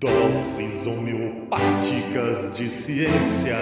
Doses homeopáticas de ciência.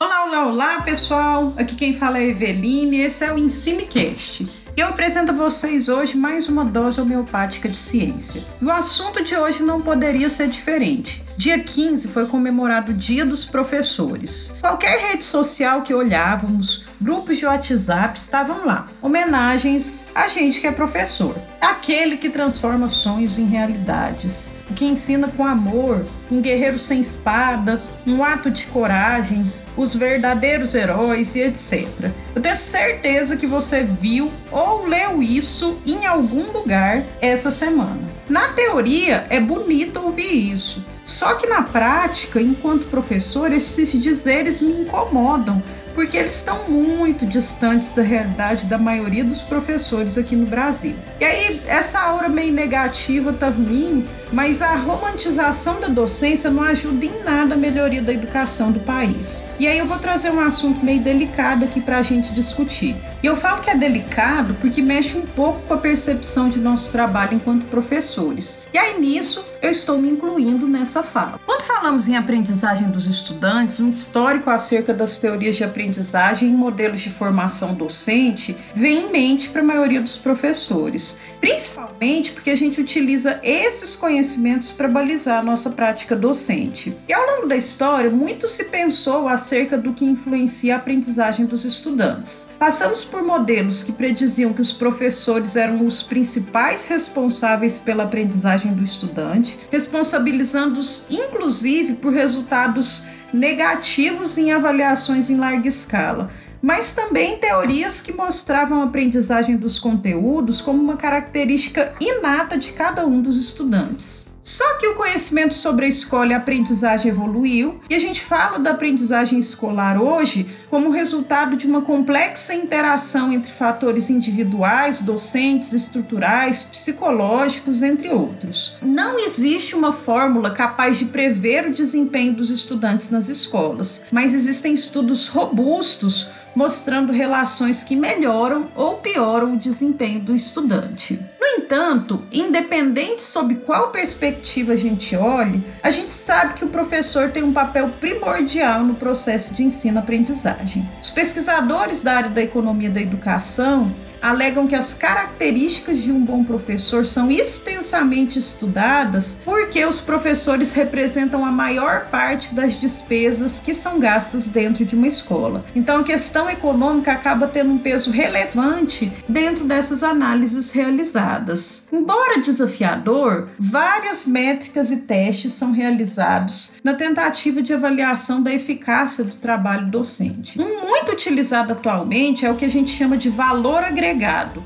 Olá, olá, olá, pessoal! Aqui quem fala é Eveline, esse é o EnsineCast eu apresento a vocês hoje mais uma dose homeopática de ciência. E o assunto de hoje não poderia ser diferente. Dia 15 foi comemorado o Dia dos Professores. Qualquer rede social que olhávamos, grupos de WhatsApp estavam lá. Homenagens a gente que é professor. Aquele que transforma sonhos em realidades. O que ensina com amor, um guerreiro sem espada, um ato de coragem, os verdadeiros heróis e etc. Eu tenho certeza que você viu ou leu isso em algum lugar essa semana. Na teoria, é bonito ouvir isso. Só que na prática, enquanto professor, esses dizeres me incomodam, porque eles estão muito distantes da realidade da maioria dos professores aqui no Brasil. E aí, essa aura meio negativa tá ruim, mas a romantização da docência não ajuda em nada a melhoria da educação do país. E aí eu vou trazer um assunto meio delicado aqui para a gente discutir. E eu falo que é delicado porque mexe um pouco com a percepção de nosso trabalho enquanto professores. E aí nisso eu estou me incluindo nessa fala. Quando falamos em aprendizagem dos estudantes, um histórico acerca das teorias de aprendizagem e modelos de formação docente vem em mente para a maioria dos professores, principalmente porque a gente utiliza esses conhecimentos para balizar a nossa prática docente. E ao longo da história, muito se pensou acerca do que influencia a aprendizagem dos estudantes. Passamos por modelos que prediziam que os professores eram os principais responsáveis pela aprendizagem do estudante responsabilizando-os inclusive por resultados negativos em avaliações em larga escala, mas também teorias que mostravam a aprendizagem dos conteúdos como uma característica inata de cada um dos estudantes. Só que o conhecimento sobre a escola e a aprendizagem evoluiu e a gente fala da aprendizagem escolar hoje como resultado de uma complexa interação entre fatores individuais, docentes, estruturais, psicológicos, entre outros. Não existe uma fórmula capaz de prever o desempenho dos estudantes nas escolas, mas existem estudos robustos mostrando relações que melhoram ou pioram o desempenho do estudante. No entanto, independente sob qual perspectiva a gente olhe, a gente sabe que o professor tem um papel primordial no processo de ensino-aprendizagem. Os pesquisadores da área da economia da educação alegam que as características de um bom professor são extensamente estudadas porque os professores representam a maior parte das despesas que são gastas dentro de uma escola. Então a questão econômica acaba tendo um peso relevante dentro dessas análises realizadas. Embora desafiador, várias métricas e testes são realizados na tentativa de avaliação da eficácia do trabalho docente. Um muito utilizado atualmente é o que a gente chama de valor agregado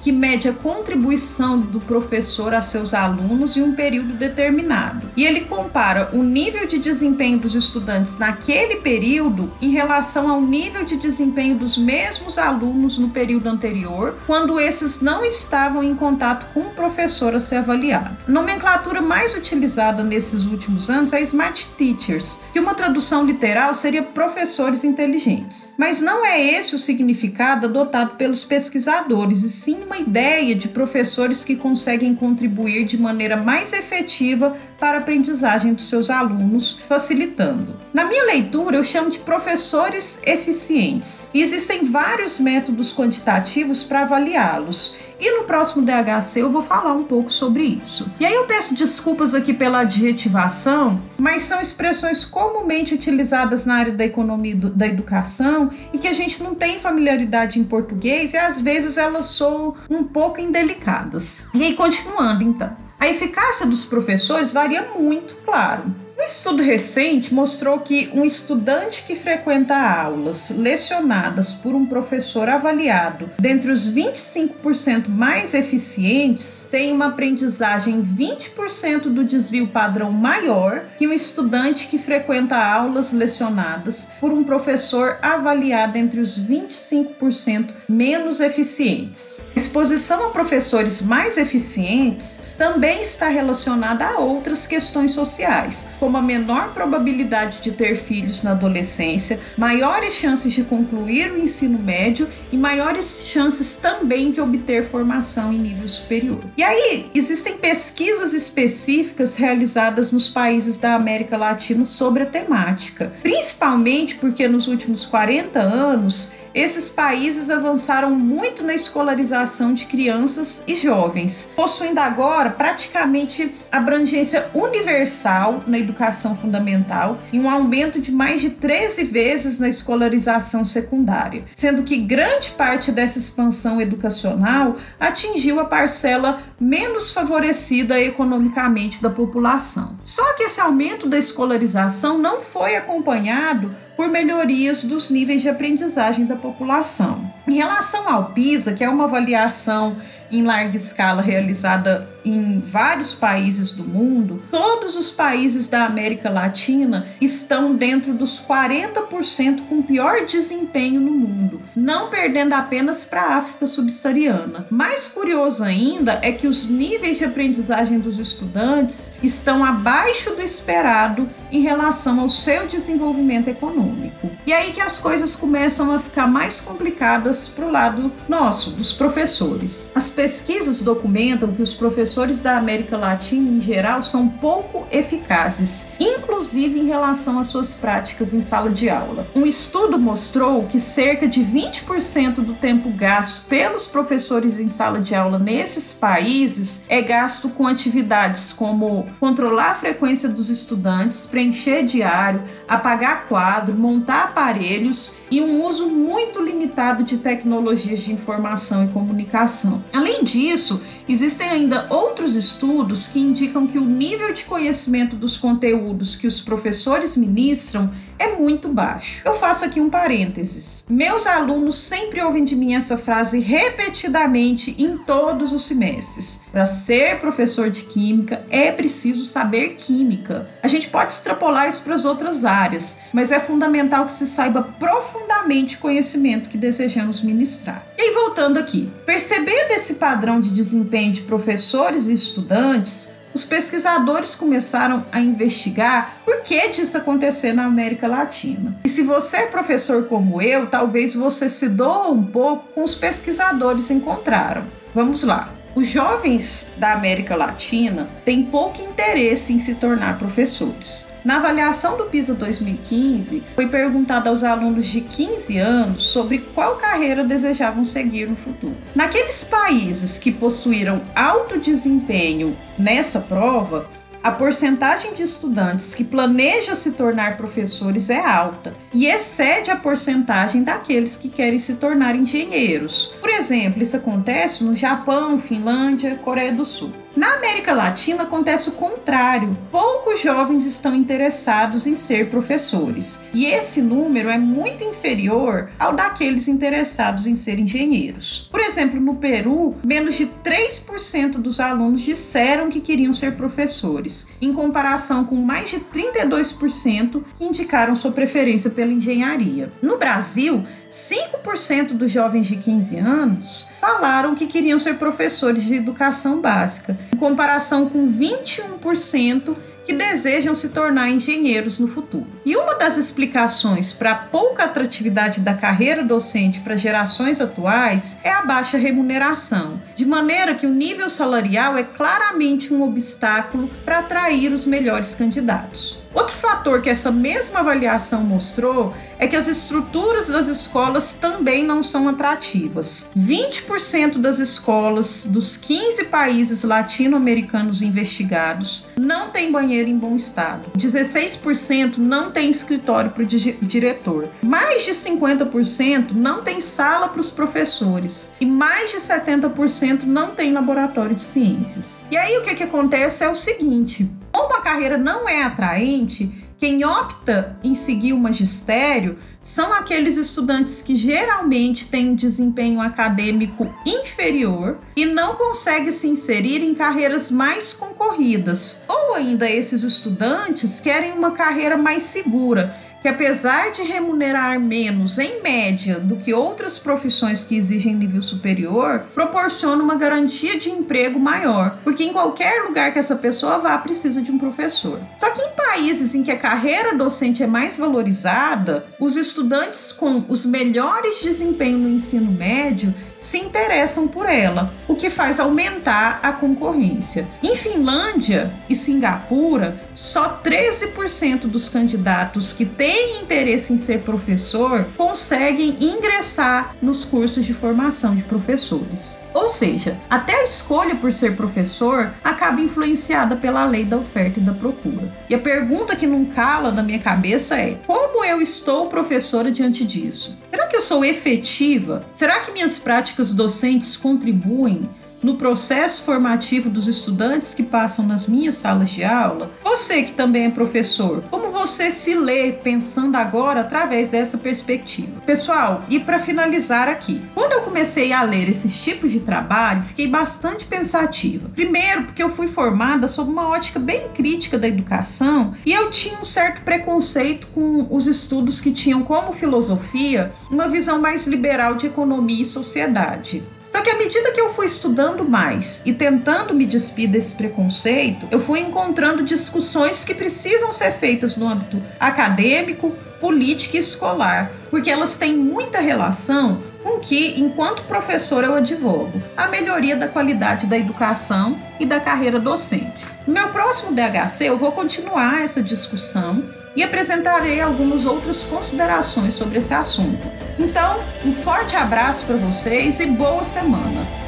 que mede a contribuição do professor a seus alunos em um período determinado. E ele compara o nível de desempenho dos estudantes naquele período em relação ao nível de desempenho dos mesmos alunos no período anterior, quando esses não estavam em contato com o professor a ser avaliado. A nomenclatura mais utilizada nesses últimos anos é Smart Teachers, que uma tradução literal seria professores inteligentes. Mas não é esse o significado adotado pelos pesquisadores e sim uma ideia de professores que conseguem contribuir de maneira mais efetiva para a aprendizagem dos seus alunos, facilitando. Na minha leitura, eu chamo de professores eficientes. Existem vários métodos quantitativos para avaliá-los. E no próximo DHC eu vou falar um pouco sobre isso. E aí eu peço desculpas aqui pela adjetivação, mas são expressões comumente utilizadas na área da economia e da educação e que a gente não tem familiaridade em português e às vezes elas soam um pouco indelicadas. E aí continuando então. A eficácia dos professores varia muito, claro. Estudo recente mostrou que um estudante que frequenta aulas lecionadas por um professor avaliado dentre os 25% mais eficientes tem uma aprendizagem 20% do desvio padrão maior que um estudante que frequenta aulas lecionadas por um professor avaliado entre os 25% menos eficientes. Exposição a professores mais eficientes também está relacionada a outras questões sociais, como uma menor probabilidade de ter filhos na adolescência, maiores chances de concluir o ensino médio e maiores chances também de obter formação em nível superior. E aí, existem pesquisas específicas realizadas nos países da América Latina sobre a temática, principalmente porque nos últimos 40 anos esses países avançaram muito na escolarização de crianças e jovens, possuindo agora praticamente abrangência universal na educação fundamental e um aumento de mais de 13 vezes na escolarização secundária, sendo que grande parte dessa expansão educacional atingiu a parcela menos favorecida economicamente da população. Só que esse aumento da escolarização não foi acompanhado por melhorias dos níveis de aprendizagem da população. Em relação ao PISA, que é uma avaliação em larga escala realizada em vários países do mundo, todos os países da América Latina estão dentro dos 40% com pior desempenho no mundo, não perdendo apenas para a África subsaariana. Mais curioso ainda é que os níveis de aprendizagem dos estudantes estão abaixo do esperado em relação ao seu desenvolvimento econômico. E aí que as coisas começam a ficar mais complicadas para o lado nosso, dos professores. As pesquisas documentam que os professores da América Latina, em geral, são pouco eficazes, inclusive em relação às suas práticas em sala de aula. Um estudo mostrou que cerca de 20% do tempo gasto pelos professores em sala de aula nesses países é gasto com atividades como controlar a frequência dos estudantes, preencher diário, apagar quadro, montar aparelhos e um uso muito limitado de tecnologias de informação e comunicação. Além disso, existem ainda outros estudos que indicam que o nível de conhecimento dos conteúdos que os professores ministram é muito baixo. Eu faço aqui um parênteses. Meus alunos sempre ouvem de mim essa frase repetidamente em todos os semestres. Para ser professor de química é preciso saber química. A gente pode extrapolar isso para as outras áreas, mas é fundamental que se saiba profundamente o conhecimento que desejamos ministrar. E voltando aqui, percebendo esse padrão de desempenho de professores e estudantes, os pesquisadores começaram a investigar por que disso acontecer na América Latina. E se você é professor como eu, talvez você se doa um pouco com os pesquisadores encontraram. Vamos lá. Os jovens da América Latina têm pouco interesse em se tornar professores. Na avaliação do PISA 2015, foi perguntado aos alunos de 15 anos sobre qual carreira desejavam seguir no futuro. Naqueles países que possuíram alto desempenho nessa prova, a porcentagem de estudantes que planeja se tornar professores é alta e excede a porcentagem daqueles que querem se tornar engenheiros. Por exemplo, isso acontece no Japão, Finlândia, Coreia do Sul. Na América Latina acontece o contrário. Poucos jovens estão interessados em ser professores, e esse número é muito inferior ao daqueles interessados em ser engenheiros. Por exemplo, no Peru, menos de 3% dos alunos disseram que queriam ser professores, em comparação com mais de 32% que indicaram sua preferência pela engenharia. No Brasil, 5% dos jovens de 15 anos falaram que queriam ser professores de educação básica, em comparação com 21% que desejam se tornar engenheiros no futuro. E uma das explicações para a pouca atratividade da carreira docente para gerações atuais é a baixa remuneração, de maneira que o nível salarial é claramente um obstáculo para atrair os melhores candidatos. Outro fator que essa mesma avaliação mostrou é que as estruturas das escolas também não são atrativas. 20% das escolas dos 15 países latino-americanos investigados não têm banheiro em bom estado. 16% não tem escritório para o diretor. Mais de 50% não tem sala para os professores. E mais de 70% não tem laboratório de ciências. E aí o que, que acontece é o seguinte: como a carreira não é atraente, quem opta em seguir o magistério são aqueles estudantes que geralmente têm desempenho acadêmico inferior e não conseguem se inserir em carreiras mais concorridas. Ou ainda esses estudantes querem uma carreira mais segura, que apesar de remunerar menos em média do que outras profissões que exigem nível superior, proporciona uma garantia de emprego maior, porque em qualquer lugar que essa pessoa vá precisa de um professor. Só que em países em que a carreira docente é mais valorizada, os estudantes com os melhores desempenhos no ensino médio se interessam por ela, o que faz aumentar a concorrência. Em Finlândia e Singapura, só 13% dos candidatos que têm interesse em ser professor conseguem ingressar nos cursos de formação de professores. Ou seja, até a escolha por ser professor acaba influenciada pela lei da oferta e da procura. E a pergunta que não cala na minha cabeça é: como eu estou professora diante disso? Será que eu sou efetiva? Será que minhas práticas docentes contribuem no processo formativo dos estudantes que passam nas minhas salas de aula? Você que também é professor, como você se lê pensando agora através dessa perspectiva? Pessoal, e para finalizar aqui, quando eu comecei a ler esses tipos de trabalho, fiquei bastante pensativa. Primeiro, porque eu fui formada sob uma ótica bem crítica da educação e eu tinha um certo preconceito com os estudos que tinham como filosofia uma visão mais liberal de economia e sociedade. Só que à medida que eu fui estudando mais e tentando me despir desse preconceito, eu fui encontrando discussões que precisam ser feitas no âmbito acadêmico, político e escolar, porque elas têm muita relação com que, enquanto professor, eu advogo a melhoria da qualidade da educação e da carreira docente. No meu próximo DHC, eu vou continuar essa discussão e apresentarei algumas outras considerações sobre esse assunto. Então, um forte abraço para vocês e boa semana!